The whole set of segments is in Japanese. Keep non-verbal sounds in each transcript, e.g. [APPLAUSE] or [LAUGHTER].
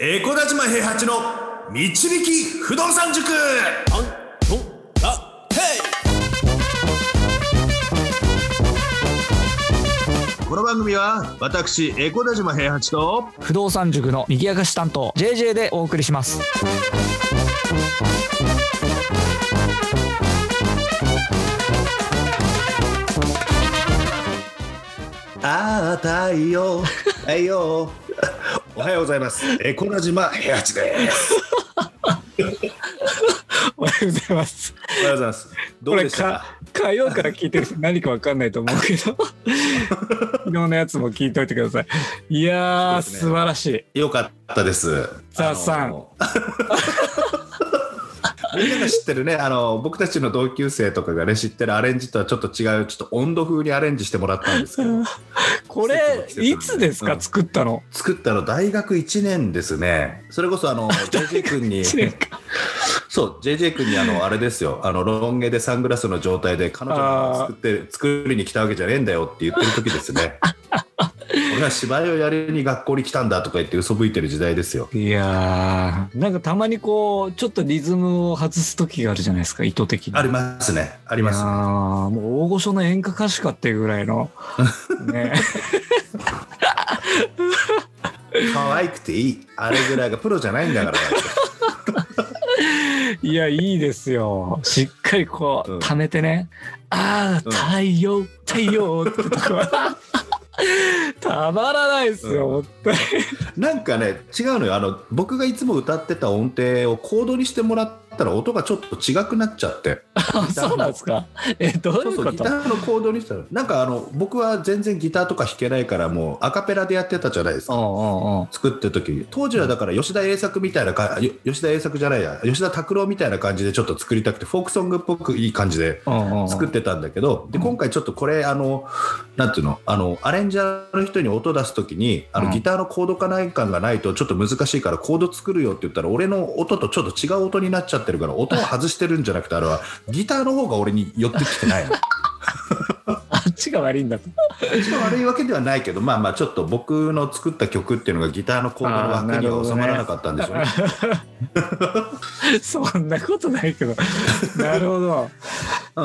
エコダ島平八の導き不動産塾。この番組は私エコダ島平八と不動産塾の右明かし担当 JJ でお送りします。ああ太陽太陽おはようございます。エコダ島平八です。おはようございます。おはようございます。どうでした？か火曜から聞いてる人 [LAUGHS] 何か分かんないと思うけど。昨日のやつも聞いといてください。いやー、ね。素晴らしい。よかったです。ザさんみんなが知ってるねあの僕たちの同級生とかがね知ってるアレンジとはちょっと違うちょっと温度風にアレンジしてもらったんですけど。これいつですか、うん。作ったの？作ったの大学1年ですね。それこそあの [LAUGHS] JJ 君に1年か。そう JJ 君にあのあれですよ。あのロン毛でサングラスの状態で彼女が作って作りに来たわけじゃねえんだよって言ってる時ですね俺は芝居をやりに学校に来たんだとか言って嘘吹いてる時代ですよ。いやーなんかたまにこうちょっとリズムを外す時があるじゃないですか意図的に。ありますね。ありますいやーもう大御所の演歌歌手かっていうぐらいの [LAUGHS] ね。可愛くていい。あれぐらいがプロじゃないんだから。[LAUGHS] いやいいですよ。しっかりこう、うん。溜めてね。ああうん。太陽太陽ってとこ。は [LAUGHS] たまらないですよ、本当に。なんかね違うのよ。あの僕がいつも歌ってた音程をコードにしてもらったら音がちょっと違くなっちゃって。あそうなんですか。えどうそいううことギターのコードにしたらなんかあの僕は全然ギターとか弾けないからもうアカペラでやってたじゃないですか。作ってる時。当時はだから吉田栄作みたいなかよ吉田栄作じゃないや吉田拓郎みたいな感じでちょっと作りたくてフォークソングっぽくいい感じで作ってたんだけどで今回ちょっとこれあのなんていうの？あのアレンジャーの人に音出す時にあうん。のギターのコード化内感がないとちょっと難しいからコード作るよって言ったら俺の音とちょっと違う音になっちゃってるから音を外してるんじゃなくてあれはギターの方が俺に寄ってきてないの。あっちが悪いんだと一番悪いわけではないけどまあまあちょっと僕の作った曲っていうのがギターのコードの枠には収まらなかったんでしょうね。[LAUGHS] そんなことないけどなるほどあ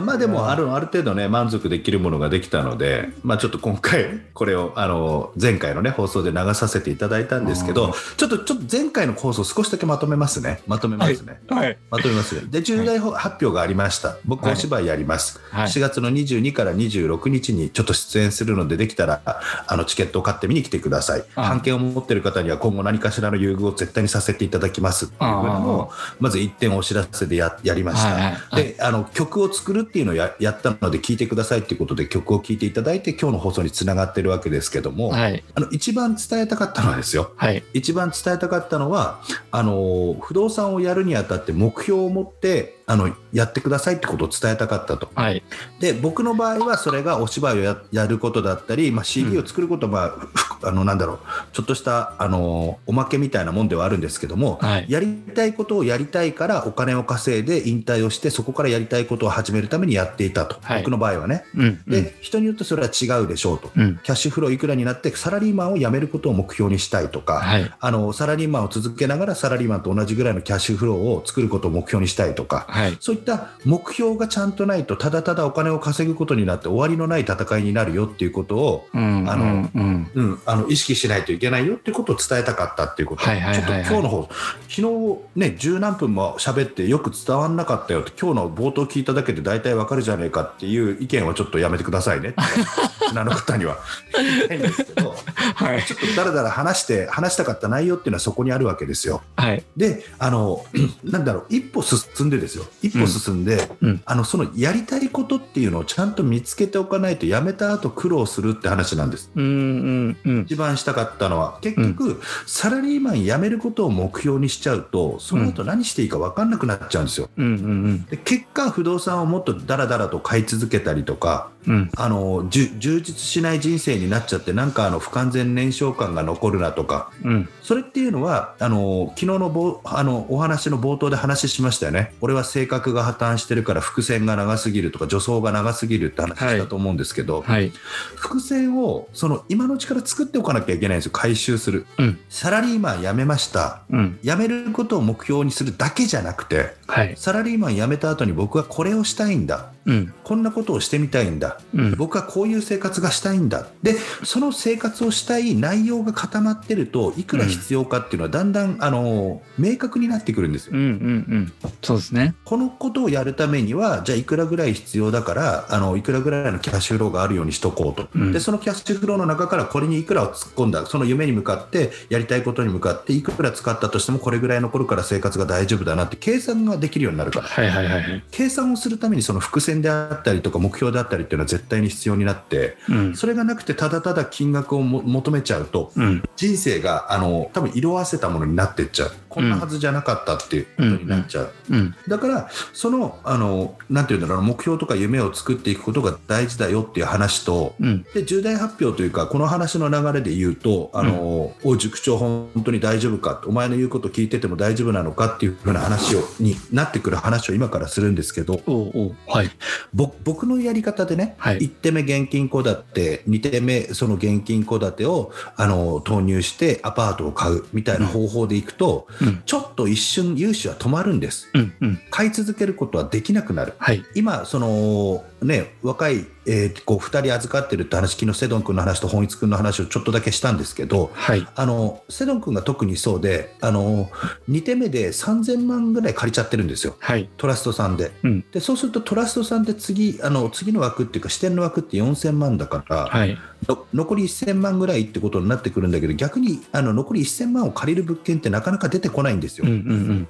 まあでもあるある程度ね満足できるものができたので、まあ、ちょっと今回これをあの前回のね放送で流させていただいたんですけどちょっとちょっと前回の放送少しだけまとめますねまとめますね。はいまとめますね。で、重大発表がありました。僕、はいお芝居やります。はい4月の22から26日にちょっと出演するので、できたら、あの、チケットを買って見に来てください。あ版権を持ってる方には今後何かしらの優遇を絶対にさせていただきますっていうのを、まず一点お知らせでややりました。はいはいはいで、あの、曲を作るっていうのをややったので、聞いてくださいっていうことで曲を聴いていただいて、今日の放送につながってるわけですけども、はい。あの、一番伝えたかったのはですよ、はい。一番伝えたかったのはあの不動産をやるにあたって目標を持ってあのやってくださいってことを伝えたかったと。はい。で僕の場合はそれがお芝居をややることだったり、まあ、CD を作ることは、まあふあのなんだろうちょっとしたあのおまけみたいなもんではあるんですけども、はい。やりたいことをやりたいからお金を稼いで引退をしてそこからやりたいことを始めるためにやっていたと、はい。僕の場合はね。うんで、人によってそれは違うでしょうと、うん。キャッシュフローいくらになってサラリーマンを辞めることを目標にしたいとか、はい。あのサラリーマンを続けながらサラリーマンと同じぐらいのキャッシュフローを作ることを目標にしたいとか、はい。そういった目標がちゃんとないとただただお金を稼ぐことになって終わりのない戦いになるよっていうことを、うんあのうんうん。うん、あの意識しないといけないよっていうことを伝えたかったっていうこと、はいはいはいはい。ちょっと今日の方昨日ね十何分も喋ってよく伝わんなかったよって今日の冒頭聞いただけで大体わかるじゃねえかっていう意見はちょっとやめてくださいね。ってあの方には。言いたいんですけど。はい。ちょっとだらだら話して話したかった内容っていうのはそこにあるわけですよ。はい。であの [CLEARS THROAT] なんだろう一歩進んでですよ。一歩進んで、うん。あのそのやりたいことっていうのをちゃんと見つけておかないとやめた後苦労するって話なんです。うんうんうん一番したかったのは結局、サラリーマン辞めることを目標にしちゃうとその後何していいか分かんなくなっちゃうんですよ。うんうん。で結果不動産をもっとダラダラと買い続けたりとかうん。あの充実しない人生になっちゃってなんかあの不完全燃焼感が残るなとか。うん。それっていうのはあの昨日のぼあのお話の冒頭で話しましたよね。俺は性格が破綻してるから伏線が長すぎるとか助走が長すぎるって話したと思うんですけど、はい。伏線をその今のうちから作っておかなきゃいけないんですよ。回収する。うん。サラリーマン辞めました。うん。辞めることを目標にするだけじゃなくてはい。サラリーマン辞めた後に僕はこれをしたいんだうん。こんなことをしてみたいんだ。うん。僕はこういう生活がしたいんだ。でその生活をしたい内容が固まってるといくら必要かっていうのはだんだん、あの明確になってくるんですよ。うんうんうん。そうですね。このことをやるためにはじゃあいくらぐらい必要だからあのいくらぐらいのキャッシュフローがあるようにしとこうと、うん。でそのキャッシュフローの中からこれにいくらを突っ込んだ。その夢に向かってやりたいことに向かっていくら使ったとしてもこれぐらい残るから生活が大丈夫だなって計算ができるようになるから。はいはいはいはい。計算をするためにその伏線であったりとか目標であったりっていうのは絶対に必要になってうん。それがなくてただただ金額をも求めちゃうとうん。人生があの多分色あせたものになってっちゃう。こんなはずじゃなかったっていうことになっちゃう、うん。だからそのあのなんていうんだろうな目標とか夢を作っていくことが大事だよっていう話とうん。で重大発表というかこの話の流れで言うと「あのおい塾長本当に大丈夫か?」お前の言うこと聞いてても大丈夫なのかっていうふうな話をになってくる話を今からするんですけどはい。ぼ僕のやり方でね、はい。1手目現金戸建て2手目その現金戸建てをあの投入してアパートを買うみたいな方法でいくと、うん。ちょっと一瞬融資は止まるんです。うんうん。買い続けることはできなくなる。はい。今そのね若い、えーこう2人預かってるって話昨日セドン君の話と本一君の話をちょっとだけしたんですけどはい。あのセドン君が特にそうであの2手目で3000万ぐらい借りちゃってるんですよ。はい。トラストさんで。うん。でそうするとトラストさんって次あの次の枠っていうか支店の枠って4000万だから、はい。の残り1000万ぐらいってことになってくるんだけど逆にあの残り1000万を借りる物件ってなかなか出てこないんですよ。うんうん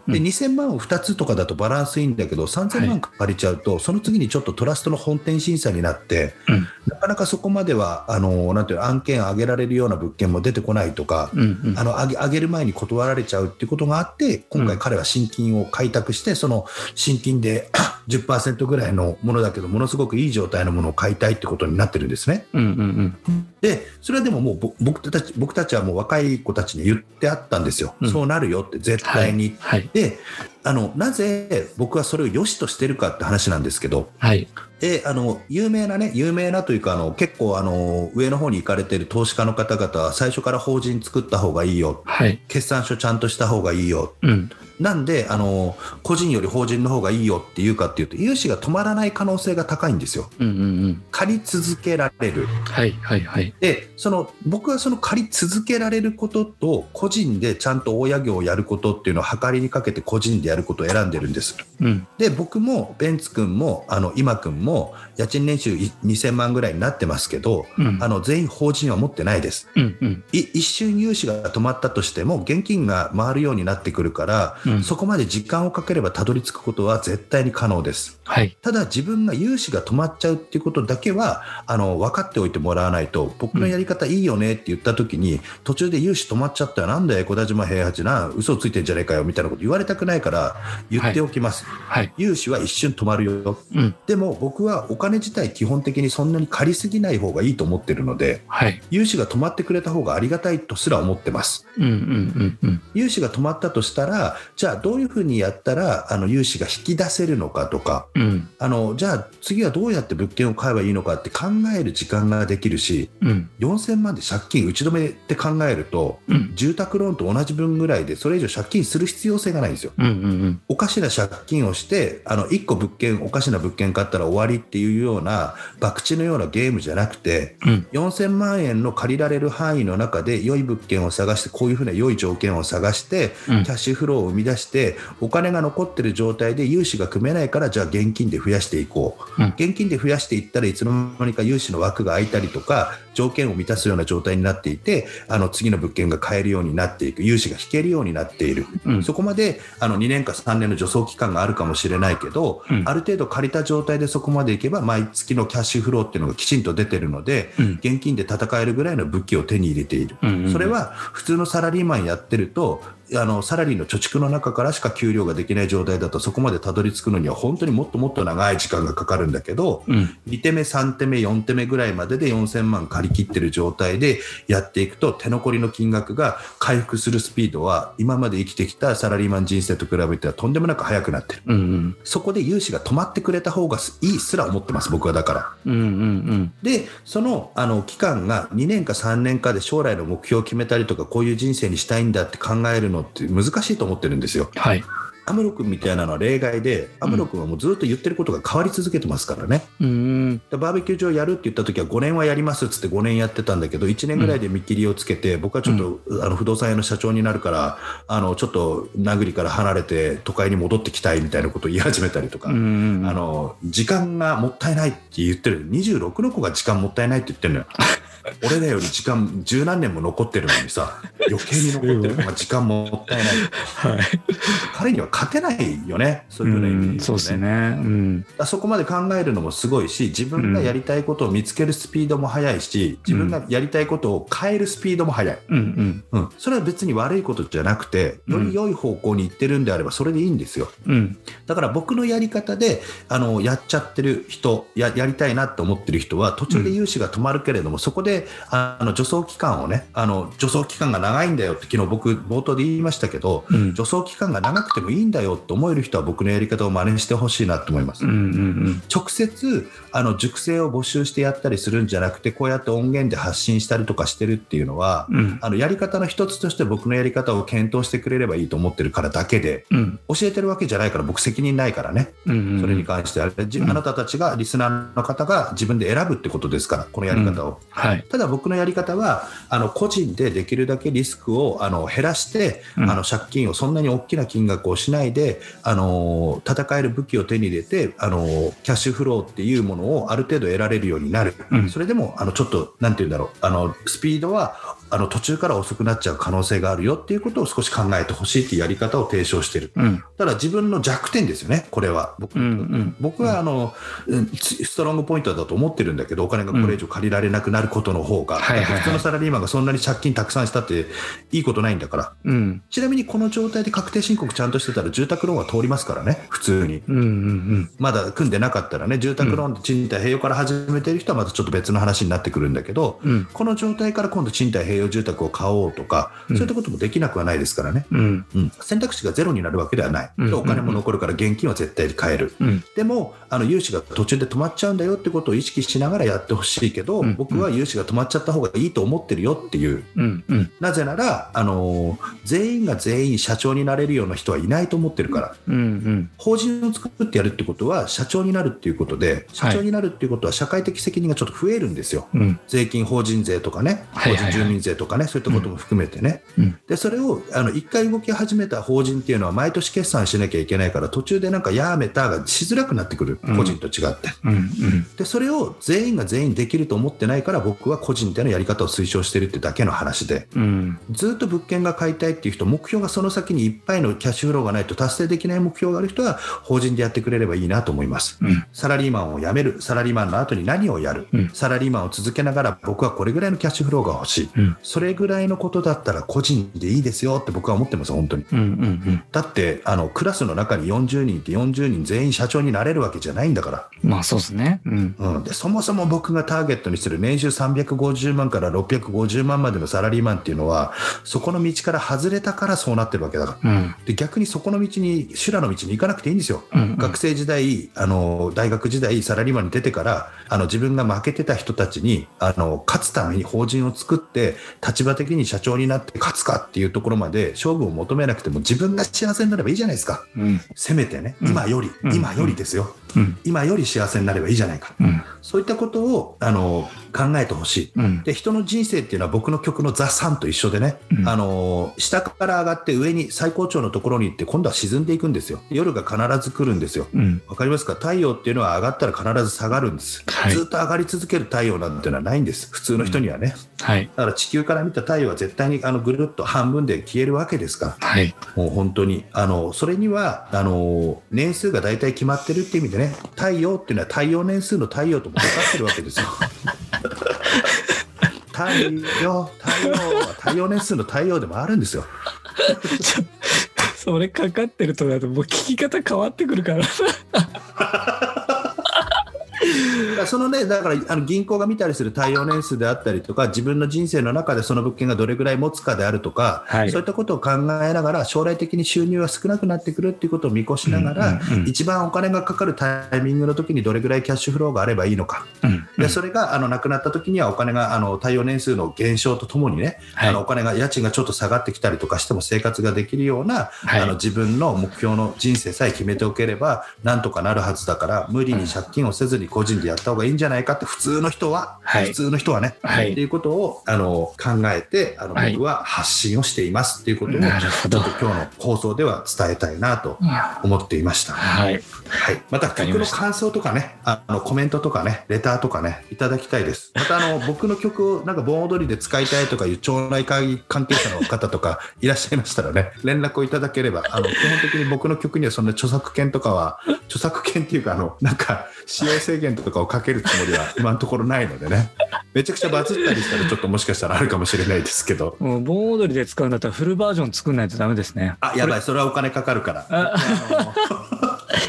うんで2000万を2つとかだとバランスいいんだけど3000万借りちゃうと、その次にちょっとトラストの本店審査になってうん。なかなかそこまではあのなんていうの案件上げられるような物件も出てこないとか、うんうん。あの上げ上げる前に断られちゃうっていうことがあって今回彼は新金を開拓してその新金で [CLEARS THROAT] 10%ぐらいのものだけどものすごくいい状態のものを買いたいってことになってるんですね。うんうんうん。でそれはでももうぼ僕たち僕たちはもう若い子たちに言ってあったんですよ、うん。そうなるよって絶対に。はい。であのなぜ僕はそれを良しとしてるかって話なんですけどはいであの有名なね有名なというかあの結構あの上の方に行かれてる投資家の方々は最初から法人作った方がいいよ。はい。決算書ちゃんとした方がいいよ。うんなんであの個人より法人の方がいいよっていうかっていうと融資が止まらない可能性が高いんですよ。うんうんうん。借り続けられる。はいはいはい。でその僕はその借り続けられることと個人でちゃんと大家業をやることっていうのを計りにかけて個人でやることを選んでるんです。うん。で僕もベンツ君もあの今君も家賃年収い2000万ぐらいになってますけどうん。あの全員法人は持ってないです。うんうん。い一瞬融資が止まったとしても現金が回るようになってくるから、うんそこまで時間をかければたどり着くことは絶対に可能です。はい。ただ自分が融資が止まっちゃうっていうことだけはあの分かっておいてもらわないと僕のやり方いいよねって言った時に、途中で融資止まっちゃったよなんだよ小田島平八な嘘ついてんじゃねえかよみたいなこと言われたくないから言っておきます、はい。融資は一瞬止まるよ。うん。でも僕はお金自体基本的にそんなに借りすぎない方がいいと思ってるのではい。融資が止まってくれた方がありがたいとすら思ってます。うんうんうんうん。融資が止まったとしたらじゃあどういうふうにやったらあの融資が引き出せるのかとかうん。あのじゃあ次はどうやって物件を買えばいいのかって考える時間ができるしうん。4000万で借金打ち止めって考えるとうん。住宅ローンと同じ分ぐらいでそれ以上借金する必要性がないんですよ。うんうんおかしな借金をしてあの1個物件おかしな物件買ったら終わりっていうような博打のようなゲームじゃなくてうん。4000万円の借りられる範囲の中で良い物件を探してこういうふうな良い条件を探してうん。キャッシュフローを生み出してお金が残ってる状態で融資が組めないからじゃあ現金で増やしていこう、うん。現金で増やしていったらいつの間にか融資の枠が空いたりとか条件を満たすような状態になっていてあの次の物件が買えるようになっていく融資が引けるようになっている、うん。そこまであの2年か3年の助走期間があるかもしれないけど、うん。ある程度借りた状態でそこまでいけば毎月のキャッシュフローっていうのがきちんと出てるので、うん。現金で戦えるぐらいの武器を手に入れている。うんうんそれは普通のサラリーマンやってるとあのサラリーの貯蓄の中からしか給料ができない状態だとそこまでたどり着くのには本当にもっともっと長い時間がかかるんだけど、うん。2手目3手目4手目ぐらいまでで4000万借り切ってる状態でやっていくと手残りの金額が回復するスピードは今まで生きてきたサラリーマン人生と比べてはとんでもなく速くなってる。うんうん。そこで融資が止まってくれた方がいいすら思ってます僕はだから。うんうんでそのあの期間が2年か3年かで将来の目標を決めたりとかこういう人生にしたいんだって考えるのって難しいと思ってるんですよ。はいアムロ君みたいなのは例外でアムロ君はもうずっと言ってることが変わり続けてますからね。うん。でバーベキュー場やるって言った時は5年はやりますっつって5年やってたんだけど1年ぐらいで見切りをつけて、僕はちょっと、あの不動産屋の社長になるからあのちょっと殴りから離れて都会に戻ってきたいみたいなことを言い始めたりとか、うんあの時間がもったいないって言ってる26の子が時間もったいないって言ってるのよ。[LAUGHS] 俺らより時間十何年も残ってるのにさ余計に残ってる。子が時間もったいない。はい。彼には勝てないよねそういうふうな意味で言うとそうですね。うん。あそこまで考えるのもすごいし自分がやりたいことを見つけるスピードも速いし、自分がやりたいことを変えるスピードも速い、うんうん、それは別に悪いことじゃなくてより良い方向に行ってるんであればそれでいいんですよ。うん。うんだから僕のやり方であのやっちゃってる人ややりたいなって思ってる人は途中で融資が止まるけれども、そこであの助走期間をねあの助走期間が長いんだよって昨日僕冒頭で言いましたけど、うん。助走期間が長くてもいいんだよって思える人は僕のやり方を真似してほしいなと思います。うんうん直接あの熟成を募集してやったりするんじゃなくてこうやって音源で発信したりとかしてるっていうのは、うん。あのやり方の一つとして僕のやり方を検討してくれればいいと思ってるからだけでうん。教えてるわけじゃないから僕責任ないからね。うんそれに関しては、じうん。あなたたちがリスナーの方が自分で選ぶってことですからこのやり方を。はい。ただ僕のやり方はあの個人でできるだけリスクをあの減らして、うん。あの借金をそんなに大きな金額をしないであの戦える武器を手に入れてあのキャッシュフローっていうものをある程度得られるようになる、うん。それでもあのちょっとなんて言うんだろう。あのスピードはあの途中から遅くなっちゃう可能性があるよっていうことを少し考えてほしいっていうやり方を提唱してる。うんただ自分の弱点ですよね、これは。僕うんうん僕はあの、うんスストロングポイントだと思ってるんだけど、お金がこれ以上借りられなくなることの方が、はいはいはいだって普通のサラリーマンがそんなに借金たくさんしたっていいことないんだから。うんちなみにこの状態で確定申告ちゃんとしてたら住宅ローンは通りますからね、普通に。うんうんまだ組んでなかったらね、住宅ローンで賃貸併用から始めてる人はまたちょっと別の話になってくるんだけど、うんこの状態から今度賃貸併用住宅を買おうとか、うん。そういったこともできなくはないですからね。うん。うん、選択肢がゼロになるわけではない、お金も残るから現金は絶対に買える、うん。でもあの融資が途中で止まっちゃうんだよってことを意識しながらやってほしいけど、うん。僕は融資が止まっちゃった方がいいと思ってるよっていう。なぜなら、あの全員が全員社長になれるような人はいないと思ってるから。法人を作ってやるってことは社長になるっていうことで社長になるっていうことは社会的責任がちょっと増えるんですよ。うん。税金法人税とかね、法人住民税とかね、そういったことも含めてね、うん。でそれをあの1回動き始めた法人っていうのは、毎年決算しなきゃいけないから、途中でなんかやめたがしづらくなってくる、うん。個人と違って。でそれを全員が全員できると思ってないから、僕は個人でのやり方を推奨してるってだけの話で、うん。ずっと物件が買いたいっていう人、目標がその先にいっぱいのキャッシュフローがないと達成できない目標がある人は、法人でやってくれればいいなと思います。うん。サラリーマンを辞める、サラリーマンの後に何をやる、うん。サラリーマンを続けながら僕はこれぐらいのキャッシュフローが欲しい、うんそれぐらいのことだったら個人でいいですよって僕は思ってます、本当に。うんうんだってあのクラスの中に40人いて40人全員社長になれるわけじゃないんだから、うんまあそうですね。うん。うん、でそもそも僕がターゲットにする年収350万から650万までのサラリーマンっていうのはそこの道から外れたからそうなってるわけだから。うん。で逆にそこの道に修羅の道に行かなくていいんですよ、うんうん。学生時代あの大学時代サラリーマンに出てからあの自分が負けてた人たちにあの勝つために法人を作って立場的に社長になって勝つかっていうところまで勝負を求めなくても自分が幸せになればいいじゃないですか。うん。せめてね、うん。今より、うん。今よりですよ。うん。今より幸せになればいいじゃないか。うん。そういったことをあの考えてほしい。うん。で人の人生っていうのは僕の曲の「ザ・サンと一緒でね、うん。あの下から上がって上に最高潮のところに行って今度は沈んでいくんですよ。夜が必ず来るんですよ。うん。わかりますか？太陽っていうのは上がったら必ず下がるんです、はい。ずっと上がり続ける太陽なんていうのはないんです。普通の人にはね、はい。だから地球から見た太陽は絶対にあのぐるっと半分で消えるわけですからはいもう本当にあのそれにはあの年数が大体決まってるっていう意味でね太陽っていうのは太陽年数の太陽ともかかってるわけですよ。[LAUGHS] 太陽太陽は太陽年数の太陽でもあるんですよ。[LAUGHS] それかかってるとなるともう聞き方変わってくるから [LAUGHS] そのねだからあの銀行が見たりする太陽年数であったりとか自分の人生の中でその物件がどれぐらい持つかであるとか、はい。そういったことを考えながら将来的に収入が少なくなってくるっていうことを見越しながら、うんうんうん。一番お金がかかるタイミングの時にどれぐらいキャッシュフローがあればいいのか。うんでそれがあのなくなった時にはお金があの対応年数の減少とともにね、はい。あのお金が家賃がちょっと下がってきたりとかしても生活ができるような、はい。あの自分の目標の人生さえ決めておければなんとかなるはずだから無理に借金をせずに個人でやった方がいいんじゃないかって普通の人は、はい。普通の人はね、はい。っていうことをあの考えてあのはい。僕は発信をしていますっていうことを、なるほど。今日の放送では伝えたいなと思っていました。はい。はい、また。曲の感想とかね、あのコメントとかね、レターとかね、いただきたいです。またあの [LAUGHS] 僕の曲をなんか盆踊りで使いたいとかいう町内会関係者の方とかいらっしゃいましたらね、連絡をいただければ、あの基本的に僕の曲にはそんな著作権とかは、著作権っていうかあのなんか使用制限とかをかけるつもりは今のところないのでね、[LAUGHS] めちゃくちゃバズったりしたらちょっともしかしたらあるかもしれないですけど、もう盆踊りで使うんだったらフルバージョン作んないとダメですねあやばいそれはお金かかるから。あ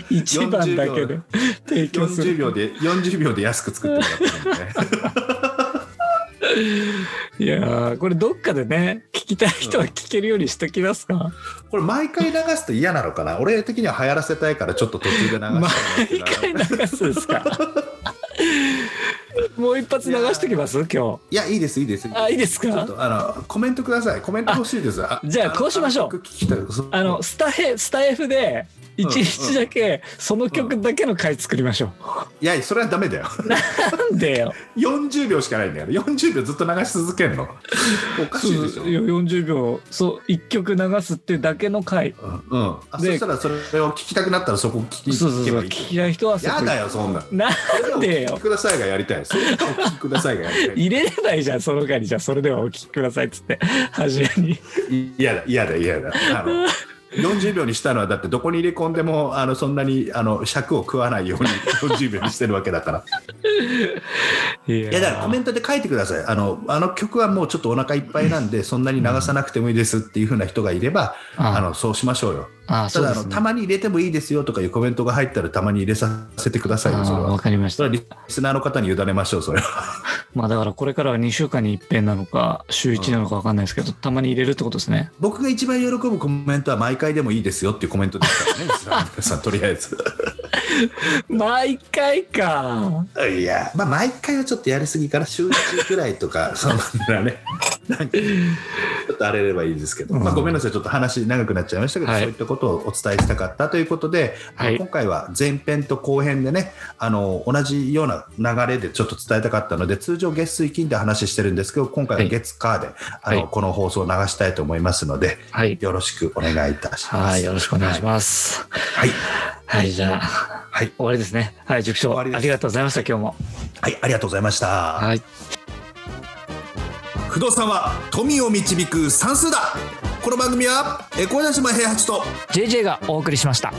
一番だけで提供す40る秒で40秒で安く作ってもらってるんでね。いやーこれどっかでね聞きたい人は聞けるようにしときますか、これ毎回流すと嫌なのかな？俺的には流行らせたいからちょっと途中で流 [LAUGHS] 毎回流すんですか？[LAUGHS] もう一発流しときます？今いやいいですいいです。日あいいですちょっかとあのコメントください。コメント欲しいです。あじゃあこうしましょう。あのスタヘスタ F で一日だけその曲だけの回作りましょいやそれはダメだよ。う、なんでよ。40秒しかないんだよ。40秒ずっと流し続けるの。おかしいでしょ。そういや40秒そう1曲流すってだけの回。うんうん。あそでしたらそれを聞きたくなったらそこ聞きそうそうそう聞きたい人はそこ。やだよそんな。なんでよ。お聞きくださいがやりたい。それをお聞きくださいがやりたい。入れればいいじゃんその回に。じゃあそれではお聞きくださいっつって初めに。嫌だ嫌だ嫌だ。あの40秒にしたのはだってどこに入れ込んでもあのそんなにあの尺を食わないように40秒にしてるわけだから。いいやだからコメントで書いてください。あのあの曲はもうちょっとお腹いっぱいなんでそんなに流さなくてもいいですっていう風な人がいればああのそうしましょうよ。あたそうですね。だあのたまに入れてもいいですよとかいうコメントが入ったらたまに入れさせてくださいよそれあわはかりました。リスナーの方に委ねましょうそれはまあだからこれからは2週間に一遍なのか週1なのか分かんないですけど、たまに入れるってことですね。僕が一番喜ぶコメントは毎回でもいいですよっていうコメントですからね [LAUGHS] さんとりあえず [LAUGHS] 毎回か。いや、まあ、毎回はちょっとやりすぎから週1くらいとか、[LAUGHS] そんなね、なんかちょっと荒れればいいですけど、うん。まあ、ごめんなさい、ちょっと話長くなっちゃいましたけど、はい。そういったことをお伝えしたかったということで、あのはい今回は前編と後編でねあの、同じような流れでちょっと伝えたかったので、通常月水金で話してるんですけど、今回は月火で、あのはい。この放送を流したいと思いますので、はい。よろしくお願いいたします。はいよろしくお願いします。はい。はい、じゃあはい。終わりですね。はい塾長ありがとうございました。今日も。はい。ありがとうございました。はい。不動産は富を導く算数だ。この番組はえ小柳島平八と JJ がお送りしました